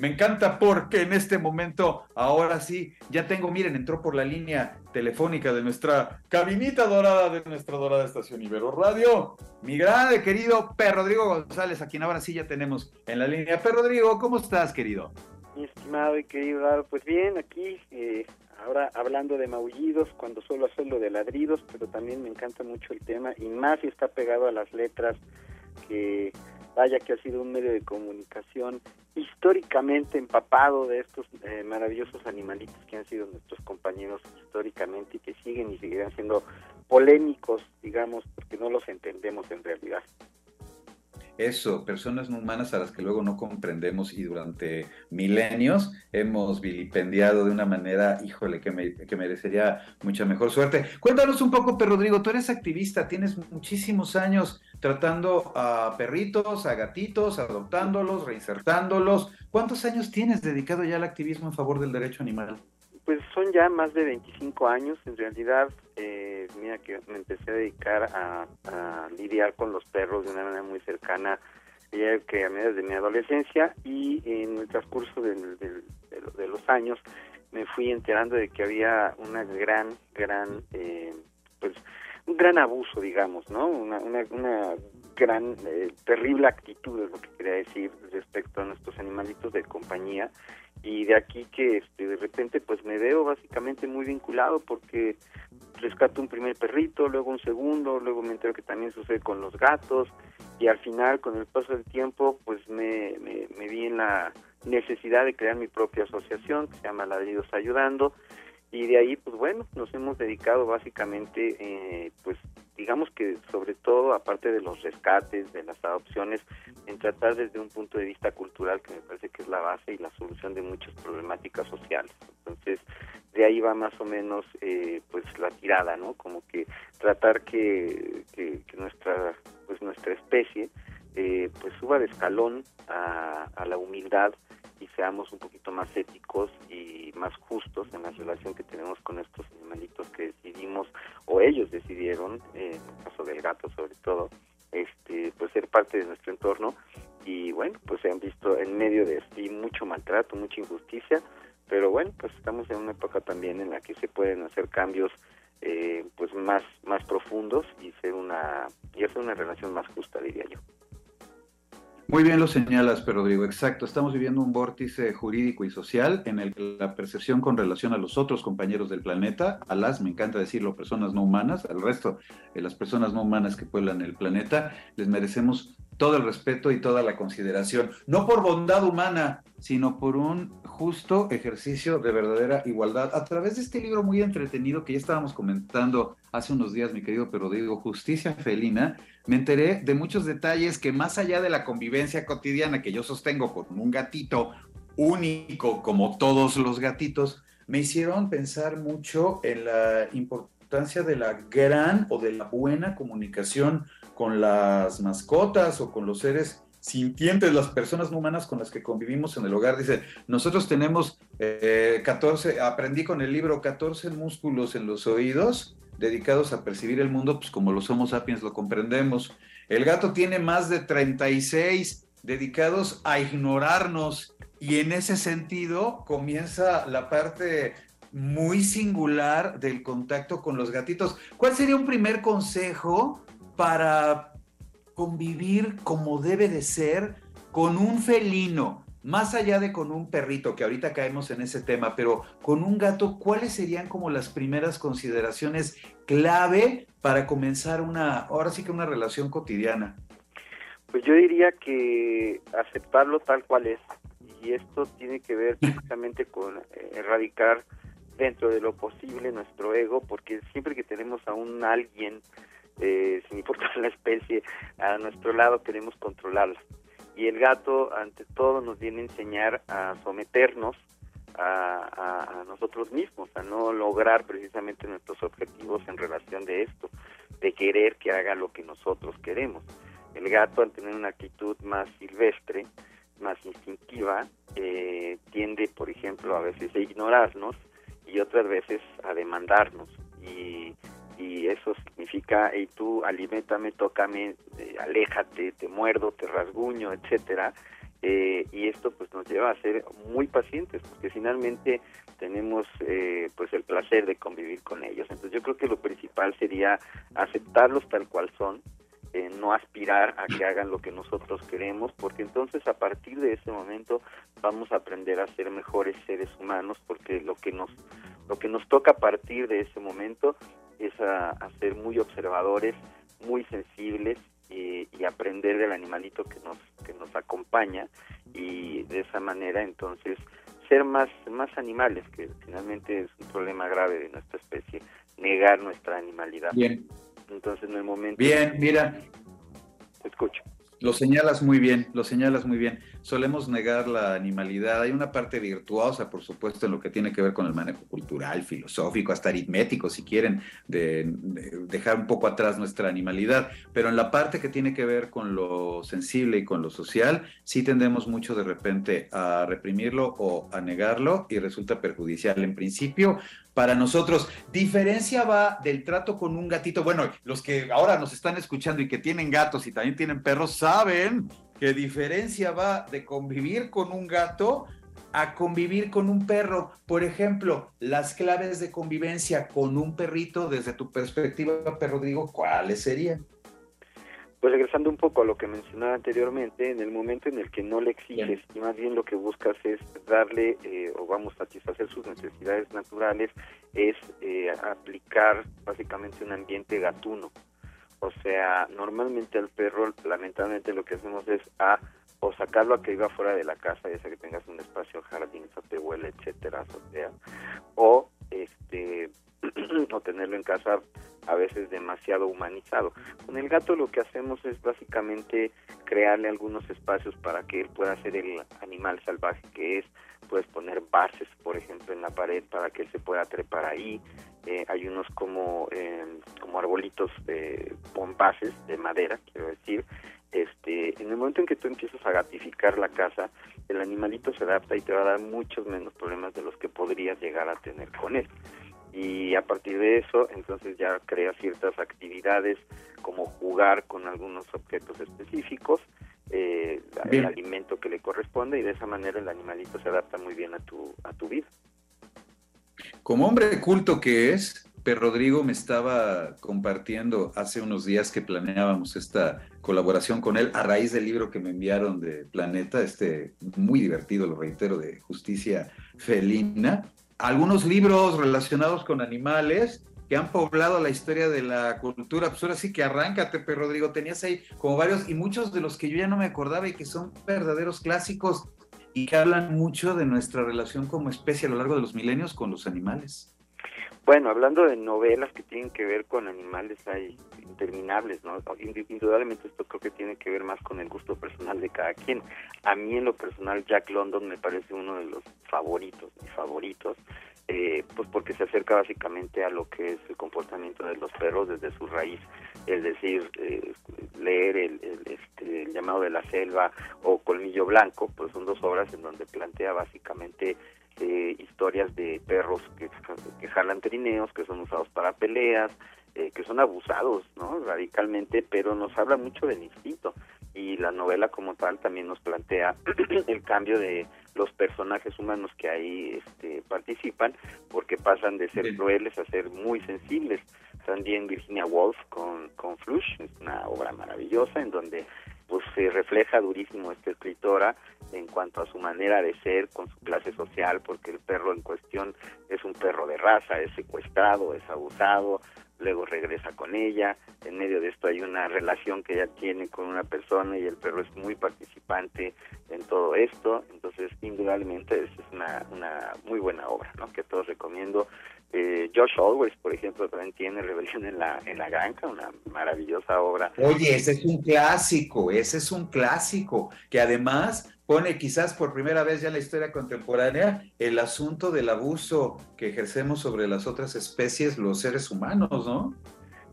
Me encanta porque en este momento, ahora sí, ya tengo, miren, entró por la línea telefónica de nuestra cabinita dorada de nuestra dorada estación Ibero Radio, mi grande querido Per Rodrigo González, a quien ahora sí ya tenemos en la línea. Per Rodrigo, ¿cómo estás, querido? Mi estimado y querido pues bien, aquí eh, ahora hablando de maullidos, cuando suelo hacerlo de ladridos, pero también me encanta mucho el tema, y más si está pegado a las letras que vaya que ha sido un medio de comunicación históricamente empapado de estos eh, maravillosos animalitos que han sido nuestros compañeros históricamente y que siguen y seguirán siendo polémicos, digamos, porque no los entendemos en realidad. Eso, personas no humanas a las que luego no comprendemos y durante milenios hemos vilipendiado de una manera, híjole, que, me, que merecería mucha mejor suerte. Cuéntanos un poco, Per Rodrigo, tú eres activista, tienes muchísimos años tratando a perritos, a gatitos, adoptándolos, reinsertándolos. ¿Cuántos años tienes dedicado ya al activismo en favor del derecho animal? Pues son ya más de 25 años, en realidad, eh, mira que me empecé a dedicar a, lidiar con los perros de una manera muy cercana, ya que a mediados de mi adolescencia y en el transcurso de, los años me fui enterando de que había una gran, gran, eh, pues, un gran abuso, digamos, ¿no? Una, una, una gran, eh, terrible actitud, es lo que quería decir, respecto a nuestros animalitos de compañía y de aquí que este, de repente pues me veo básicamente muy vinculado porque rescato un primer perrito, luego un segundo, luego me entero que también sucede con los gatos y al final con el paso del tiempo pues me, me, me vi en la necesidad de crear mi propia asociación que se llama Ladridos Ayudando y de ahí pues bueno nos hemos dedicado básicamente eh, pues digamos que sobre todo aparte de los rescates de las adopciones en tratar desde un punto de vista cultural que me parece que es la base y la solución de muchas problemáticas sociales. Entonces de ahí va más o menos eh, pues la tirada no como que tratar que, que, nuestra pues nuestra especie eh, pues suba de escalón a, a la humildad seamos un poquito más éticos y más justos en la relación que tenemos con estos animalitos que decidimos o ellos decidieron, en el caso del gato sobre todo, este pues ser parte de nuestro entorno y bueno, pues se han visto en medio de este mucho maltrato, mucha injusticia, pero bueno, pues estamos en una época también en la que se pueden hacer cambios eh, pues más más profundos y ser una y hacer una relación más justa diría yo. Muy bien lo señalas, pero Rodrigo, exacto. Estamos viviendo un vórtice jurídico y social en el que la percepción con relación a los otros compañeros del planeta, a las, me encanta decirlo, personas no humanas, al resto de las personas no humanas que pueblan el planeta, les merecemos todo el respeto y toda la consideración, no por bondad humana, sino por un justo ejercicio de verdadera igualdad. A través de este libro muy entretenido que ya estábamos comentando hace unos días, mi querido pero digo, Justicia Felina, me enteré de muchos detalles que más allá de la convivencia cotidiana que yo sostengo con un gatito único como todos los gatitos, me hicieron pensar mucho en la importancia de la gran o de la buena comunicación con las mascotas o con los seres sintientes, las personas humanas con las que convivimos en el hogar. Dice, nosotros tenemos 14, eh, aprendí con el libro 14 músculos en los oídos dedicados a percibir el mundo, pues como los Homo sapiens lo comprendemos. El gato tiene más de 36 dedicados a ignorarnos y en ese sentido comienza la parte muy singular del contacto con los gatitos. ¿Cuál sería un primer consejo para convivir como debe de ser con un felino, más allá de con un perrito, que ahorita caemos en ese tema, pero con un gato, ¿cuáles serían como las primeras consideraciones clave para comenzar una, ahora sí que una relación cotidiana? Pues yo diría que aceptarlo tal cual es, y esto tiene que ver precisamente con eh, erradicar dentro de lo posible nuestro ego, porque siempre que tenemos a un alguien eh, sin importar la especie, a nuestro lado queremos controlarla. Y el gato, ante todo, nos viene a enseñar a someternos a, nosotros mismos, a no lograr precisamente nuestros objetivos en relación de esto, de querer que haga lo que nosotros queremos. El gato, al tener una actitud más silvestre, más instintiva, eh, tiende, por ejemplo, a veces a ignorarnos y otras veces a demandarnos. Y, y eso significa, y tú alimentame, tócame, eh, aléjate, te muerdo, te rasguño, etcétera. Eh, y esto pues nos lleva a ser muy pacientes porque finalmente tenemos eh, pues el placer de convivir con ellos entonces yo creo que lo principal sería aceptarlos tal cual son eh, no aspirar a que hagan lo que nosotros queremos porque entonces a partir de ese momento vamos a aprender a ser mejores seres humanos porque lo que nos lo que nos toca a partir de ese momento es a ser muy observadores muy sensibles y, aprender del animalito que nos que nos acompaña. Y de esa manera entonces ser más más animales que finalmente es un problema grave de nuestra especie negar nuestra animalidad. Bien. Entonces en el momento bien mira. Escucho lo señalas muy bien, lo señalas muy bien. Solemos negar la animalidad. Hay una parte virtuosa, por supuesto, en lo que tiene que ver con el manejo cultural, filosófico, hasta aritmético, si quieren, de, dejar un poco atrás nuestra animalidad. Pero en la parte que tiene que ver con lo sensible y con lo social, sí tendemos mucho de repente a reprimirlo o a negarlo y resulta perjudicial. En principio, para nosotros. Diferencia va del trato con un gatito. Bueno, los que ahora nos están escuchando y que tienen gatos y también tienen perros saben que diferencia va de convivir con un gato a convivir con un perro. Por ejemplo, las claves de convivencia con un perrito desde tu perspectiva, Rodrigo, ¿cuáles serían? Pues regresando un poco a lo que mencionaba anteriormente, en el momento en el que no le exiges y más bien lo que buscas es darle eh, o vamos a satisfacer sus necesidades naturales, es eh, aplicar básicamente un ambiente gatuno. O sea, normalmente al perro, lamentablemente lo que hacemos es a o sacarlo a que viva fuera de la casa, ya sea que tengas un espacio jardín, huele, etcétera, azotea, o este o tenerlo en casa a veces demasiado humanizado. Con el gato lo que hacemos es básicamente crearle algunos espacios para que él pueda ser el animal salvaje que es. Puedes poner bases, por ejemplo, en la pared para que él se pueda trepar ahí. Eh, hay unos como, eh, como arbolitos de, con bases de madera, quiero decir. Este, en el momento en que tú empiezas a gatificar la casa, el animalito se adapta y te va a dar muchos menos problemas de los que podrías llegar a tener con él y a partir de eso entonces ya crea ciertas actividades como jugar con algunos objetos específicos, eh, el alimento que le corresponde y de esa manera el animalito se adapta muy bien a tu, a tu vida. Como hombre culto que es, Per Rodrigo me estaba compartiendo hace unos días que planeábamos esta colaboración con él a raíz del libro que me enviaron de Planeta, este muy divertido, lo reitero, de justicia felina algunos libros relacionados con animales que han poblado la historia de la cultura. Pues ahora sí que arráncate, pero Rodrigo, tenías ahí como varios y muchos de los que yo ya no me acordaba y que son verdaderos clásicos y que hablan mucho de nuestra relación como especie a lo largo de los milenios con los animales. Bueno, hablando de novelas que tienen que ver con animales, hay interminables, ¿no? Indudablemente esto creo que tiene que ver más con el gusto personal de cada quien. A mí en lo personal Jack London me parece uno de los favoritos, mis favoritos, eh, pues porque se acerca básicamente a lo que es el comportamiento de los perros desde su raíz, es decir, eh, leer el, este, el llamado de la selva o Colmillo Blanco, pues son dos obras en donde plantea básicamente eh, historias de perros que, que jalan trineos, que son usados para peleas, eh, que son abusados ¿no? radicalmente, pero nos habla mucho del instinto. Y la novela como tal también nos plantea el cambio de los personajes humanos que ahí este, participan, porque pasan de ser crueles a ser muy sensibles. También Virginia Woolf con, con Flush, es una obra maravillosa en donde pues se refleja durísimo esta escritora en cuanto a su manera de ser con su clase social, porque el perro en cuestión es un perro de raza, es secuestrado, es abusado, luego regresa con ella, en medio de esto hay una relación que ella tiene con una persona y el perro es muy participante en todo esto, entonces indudablemente es una, una muy buena obra, ¿no? que todos recomiendo. Eh, Josh Always, por ejemplo, también tiene Rebelión en la, en la Granja, una maravillosa obra. Oye, ese es un clásico, ese es un clásico, que además pone quizás por primera vez ya en la historia contemporánea el asunto del abuso que ejercemos sobre las otras especies, los seres humanos, ¿no?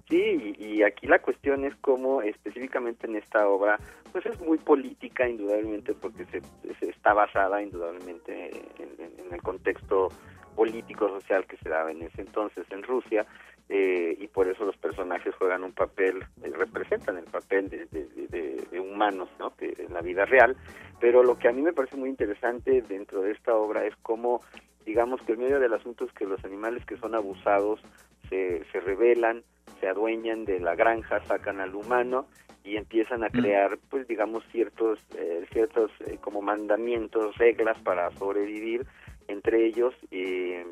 Sí, y, aquí la cuestión es cómo específicamente en esta obra, pues es muy política indudablemente porque se, está basada indudablemente en, el contexto político social que se daba en ese entonces en Rusia eh, y por eso los personajes juegan un papel, eh, representan el papel de, humanos ¿no? que en la vida real, pero lo que a mí me parece muy interesante dentro de esta obra es cómo digamos que el medio del asunto es que los animales que son abusados se, se rebelan, se adueñan de la granja, sacan al humano y empiezan a mm. crear, pues digamos, ciertos, eh, ciertos eh, como mandamientos, reglas para sobrevivir entre ellos eh,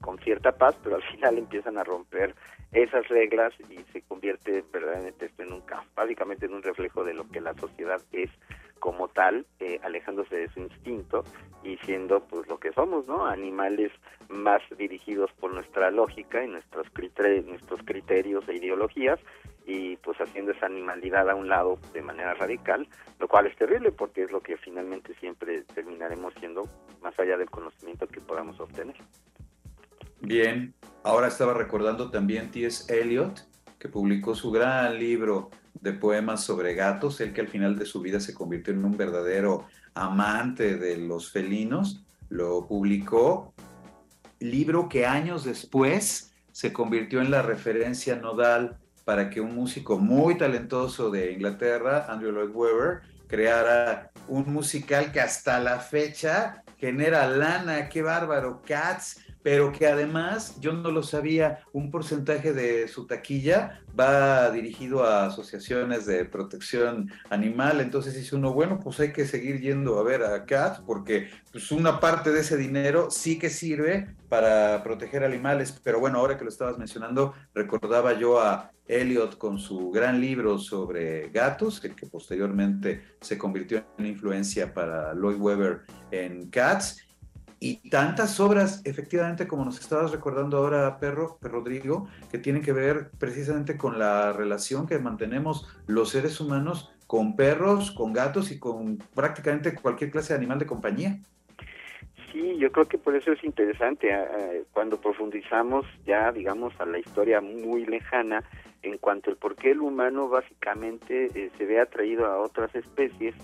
con cierta paz, pero al final empiezan a romper esas reglas y se convierte verdaderamente esto en un caos, básicamente en un reflejo de lo que la sociedad es como tal, eh, alejándose de su instinto y siendo pues lo que somos, ¿no? Animales más dirigidos por nuestra lógica y nuestros criterios, nuestros criterios e ideologías y pues haciendo esa animalidad a un lado de manera radical, lo cual es terrible porque es lo que finalmente siempre terminaremos siendo más allá del conocimiento que podamos obtener. Bien, ahora estaba recordando también T.S. Eliot, que publicó su gran libro de poemas sobre gatos, el que al final de su vida se convirtió en un verdadero amante de los felinos, lo publicó, libro que años después se convirtió en la referencia nodal para que un músico muy talentoso de Inglaterra, Andrew Lloyd Webber, creara un musical que hasta la fecha genera lana, qué bárbaro, Cats, pero que además, yo no lo sabía, un porcentaje de su taquilla va dirigido a asociaciones de protección animal, entonces dice uno, bueno, pues hay que seguir yendo a ver a CAT, porque pues una parte de ese dinero sí que sirve para proteger animales, pero bueno, ahora que lo estabas mencionando, recordaba yo a Elliot con su gran libro sobre gatos, que, que posteriormente se convirtió en influencia para Lloyd Webber en Cats, y tantas obras, efectivamente, como nos estabas recordando ahora, Perro, Rodrigo, que tienen que ver precisamente con la relación que mantenemos los seres humanos con perros, con gatos y con prácticamente cualquier clase de animal de compañía. Sí, yo creo que por eso es interesante cuando profundizamos ya, digamos, a la historia muy lejana en cuanto al por qué el humano básicamente eh, se ve atraído a otras especies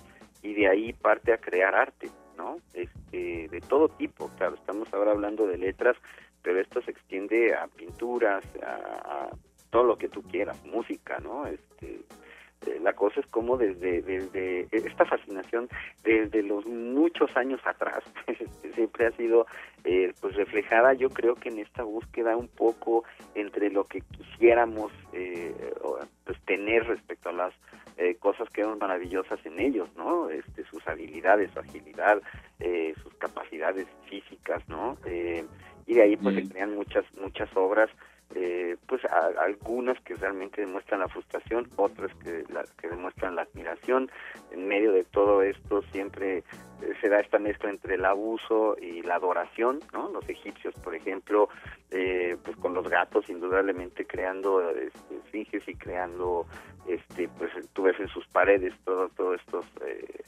y de ahí parte a crear arte. ¿No? Este, de todo tipo, claro, estamos ahora hablando de letras, pero esto se extiende a pinturas, a, todo lo que tú quieras, música, ¿no? Este, eh, la cosa es como desde, desde esta fascinación desde los muchos años atrás este, siempre ha sido eh, pues reflejada yo creo que en esta búsqueda un poco entre lo que quisiéramos eh, tener respecto a las eh, cosas que eran maravillosas en ellos, ¿no? Este, sus habilidades, su agilidad, eh, sus capacidades físicas, ¿no? Eh, y de ahí pues se crean muchas muchas obras eh, pues algunas que realmente demuestran la frustración, otras que, la, que demuestran la admiración. En medio de todo esto siempre se da esta mezcla entre el abuso y la adoración, ¿no? Los egipcios, por ejemplo, eh, pues con los gatos, indudablemente creando este, esfinges y creando, este, pues tú ves en sus paredes todo, todo esto,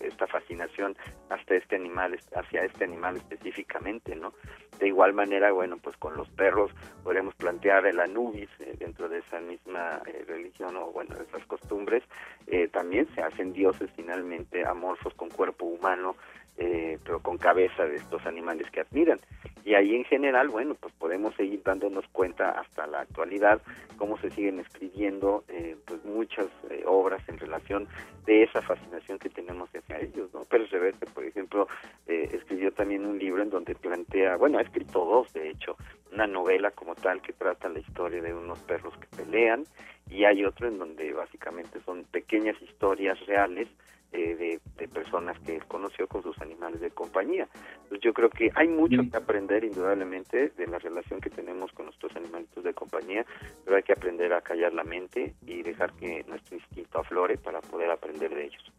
esta fascinación hasta este animal, hacia este animal específicamente, ¿no? De igual manera, bueno, pues con los perros podemos plantear el Anubis eh, dentro de esa misma eh, religión o bueno, de esas costumbres, eh, también se hacen dioses finalmente amorfos con cuerpo humano, pero con cabeza de estos animales que admiran. Y ahí en general, bueno, pues podemos seguir dándonos cuenta hasta la actualidad cómo se siguen escribiendo pues muchas obras en relación de esa fascinación que tenemos hacia ellos, ¿no? Pérez Reverte, por ejemplo, escribió también un libro en donde plantea, bueno, ha escrito dos, de hecho, una novela como tal que trata la historia de unos perros que pelean y hay otro en donde básicamente son pequeñas historias reales eh, de, personas que él conoció con sus animales de compañía. Entonces yo creo que hay mucho que aprender indudablemente de la relación que tenemos con nuestros animalitos de compañía, pero hay que aprender a callar la mente y dejar que nuestro instinto aflore para poder aprender de ellos.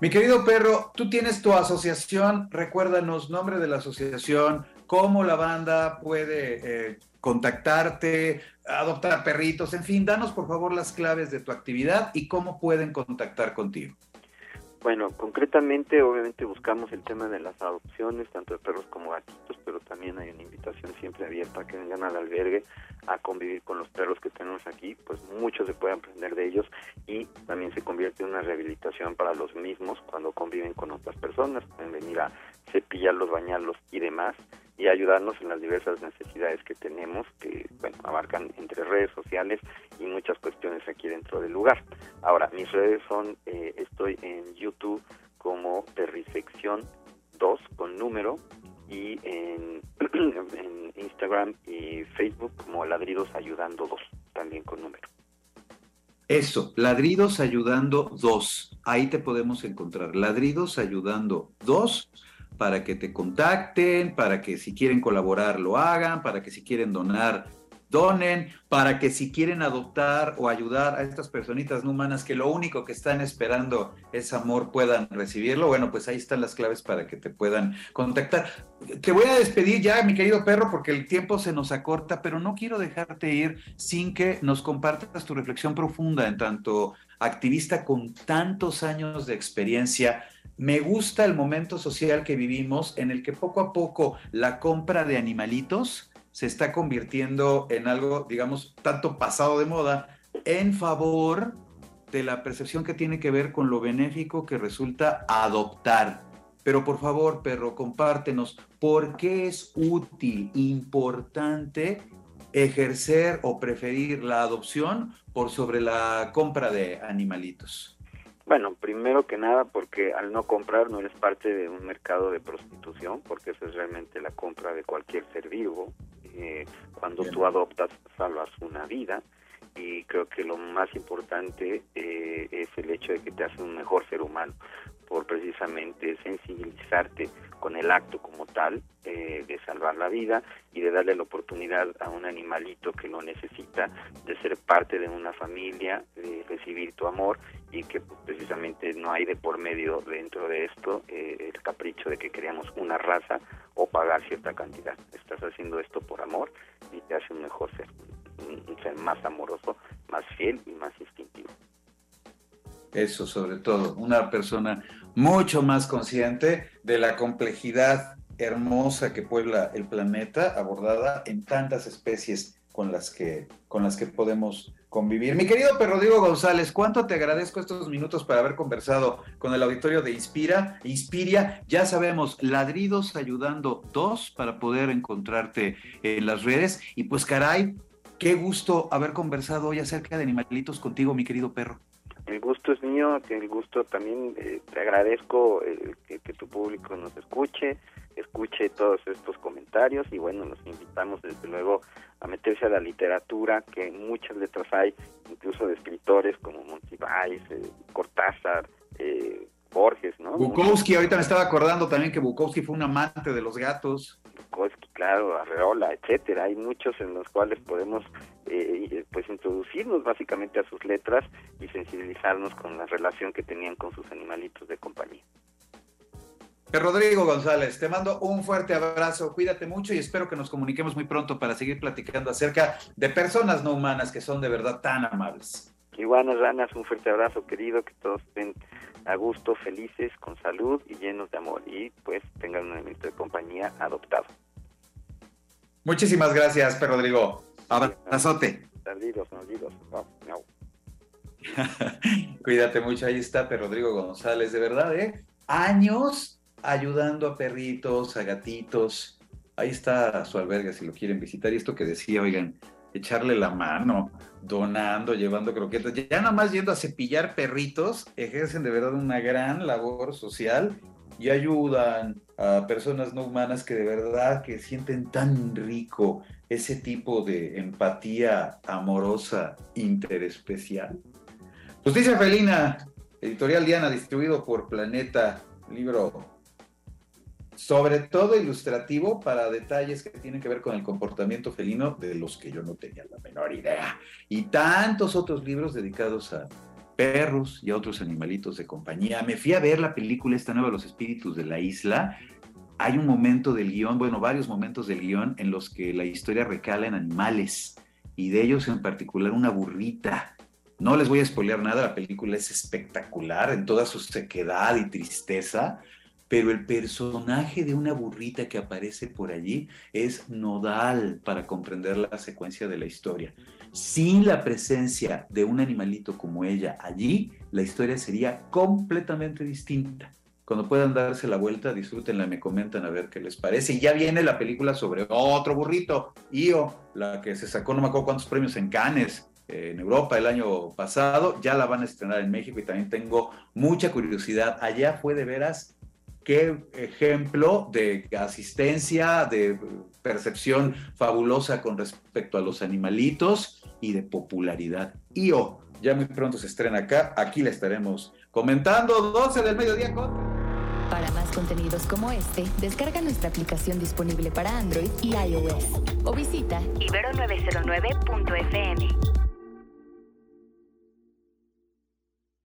Mi querido perro, tú tienes tu asociación, recuérdanos nombre de la asociación, cómo la banda puede eh, contactarte, adoptar perritos, en fin, danos por favor las claves de tu actividad y cómo pueden contactar contigo. Bueno, concretamente, obviamente buscamos el tema de las adopciones, tanto de perros como gatitos, pero también hay una invitación siempre abierta a que vengan al albergue a convivir con los perros que tenemos aquí, pues mucho se puede aprender de ellos y también se convierte en una rehabilitación para los mismos cuando conviven con otras personas, pueden venir a cepillarlos, bañarlos y demás y ayudarnos en las diversas necesidades que tenemos, que bueno, abarcan entre redes sociales y muchas cuestiones aquí dentro del lugar. Ahora, mis redes son, eh, estoy en YouTube como Perrisección 2 con número y en, en Instagram y Facebook como Ladridos Ayudando 2, también con número. Eso, Ladridos Ayudando 2, ahí te podemos encontrar, Ladridos Ayudando 2 para que te contacten, para que si quieren colaborar lo hagan, para que si quieren donar, donen, para que si quieren adoptar o ayudar a estas personitas no humanas que lo único que están esperando es amor puedan recibirlo. Bueno, pues ahí están las claves para que te puedan contactar. Te voy a despedir ya, mi querido perro, porque el tiempo se nos acorta, pero no quiero dejarte ir sin que nos compartas tu reflexión profunda en tanto activista con tantos años de experiencia me gusta el momento social que vivimos en el que poco a poco la compra de animalitos se está convirtiendo en algo, digamos, tanto pasado de moda, en favor de la percepción que tiene que ver con lo benéfico que resulta adoptar. Pero por favor, perro, compártenos, ¿por qué es útil, importante ejercer o preferir la adopción por sobre la compra de animalitos? Bueno, primero que nada porque al no comprar no eres parte de un mercado de prostitución, porque eso es realmente la compra de cualquier ser vivo. Eh, cuando tú adoptas, salvas una vida. Y creo que lo más importante eh, es el hecho de que te hace un mejor ser humano por precisamente sensibilizarte con el acto como tal eh, de salvar la vida y de darle la oportunidad a un animalito que lo necesita de ser parte de una familia, de recibir tu amor y que precisamente no hay de por medio dentro de esto eh, el capricho de que queríamos una raza o pagar cierta cantidad. Estás haciendo esto por amor y te hace un mejor ser, un ser más amoroso, más fiel y más instintivo. Eso sobre todo, una persona mucho más consciente de la complejidad hermosa que puebla el planeta, abordada en tantas especies con las que, con las que podemos convivir. Mi querido Pedro Rodrigo González, ¿cuánto te agradezco estos minutos para haber conversado con el auditorio de Inspira? Inspiria, ya sabemos, ladridos ayudando dos para poder encontrarte en las redes. Y pues caray, qué gusto haber conversado hoy acerca de animalitos contigo, mi querido perro el gusto es mío, que el gusto también eh, te agradezco eh, que, tu público nos escuche, escuche todos estos comentarios y bueno, nos invitamos desde luego a meterse a la literatura, que muchas letras hay, incluso de escritores como Monsiváis, eh, Cortázar, Borges, ¿no? Bukowski, ahorita me estaba acordando también que Bukowski fue un amante de los gatos. Bukowski, claro, Arreola, etcétera. Hay muchos en los cuales podemos eh, pues introducirnos básicamente a sus letras y sensibilizarnos con la relación que tenían con sus animalitos de compañía. Rodrigo González, te mando un fuerte abrazo, cuídate mucho y espero que nos comuniquemos muy pronto para seguir platicando acerca de personas no humanas que son de verdad tan amables. Iguanas ranas, un fuerte abrazo querido, que todos estén a gusto, felices, con salud y llenos de amor y pues tengan un elemento de compañía adoptado. Muchísimas gracias, Pedro Rodrigo. Abrazote. Saludos, saludos. Cuídate mucho, ahí está Pedro Rodrigo González, de verdad, ¿eh? Años ayudando a perritos, a gatitos. Ahí está su albergue si lo quieren visitar. Y esto que decía, oigan, echarle la mano, donando, llevando croquetas, ya nada más yendo a cepillar perritos, ejercen de verdad una gran labor social y ayudan a personas no humanas que de verdad que sienten tan rico ese tipo de empatía amorosa interespecial. Justicia Felina, editorial Diana, distribuido por Planeta, libro sobre todo ilustrativo para detalles que tienen que ver con el comportamiento felino de los que yo no tenía la menor idea. Y tantos otros libros dedicados a perros y a otros animalitos de compañía. Me fui a ver la película esta nueva Los Espíritus de la Isla. Hay un momento del guion, bueno, varios momentos del guion en los que la historia recala en animales y de ellos en particular una burrita No les voy a spoilear nada, la película es espectacular en toda su sequedad y tristeza, pero el personaje de una burrita que aparece por allí es nodal para comprender la secuencia de la historia. Sin la presencia de un animalito como ella allí, la historia sería completamente distinta. Cuando puedan darse la vuelta, disfrútenla, me comentan a ver qué les parece. Y ya viene la película sobre otro burrito, Io, la que se sacó no me acuerdo cuántos premios en Cannes, eh, en Europa el año pasado, ya la van a estrenar en México y también tengo mucha curiosidad. Allá fue de veras qué ejemplo de asistencia, de percepción fabulosa con respecto a los animalitos y de popularidad. IO, ya muy pronto se estrena acá, aquí la estaremos comentando, 12 del mediodía con... Para más contenidos como este, descarga nuestra aplicación disponible para Android y iOS o visita ibero909.fm.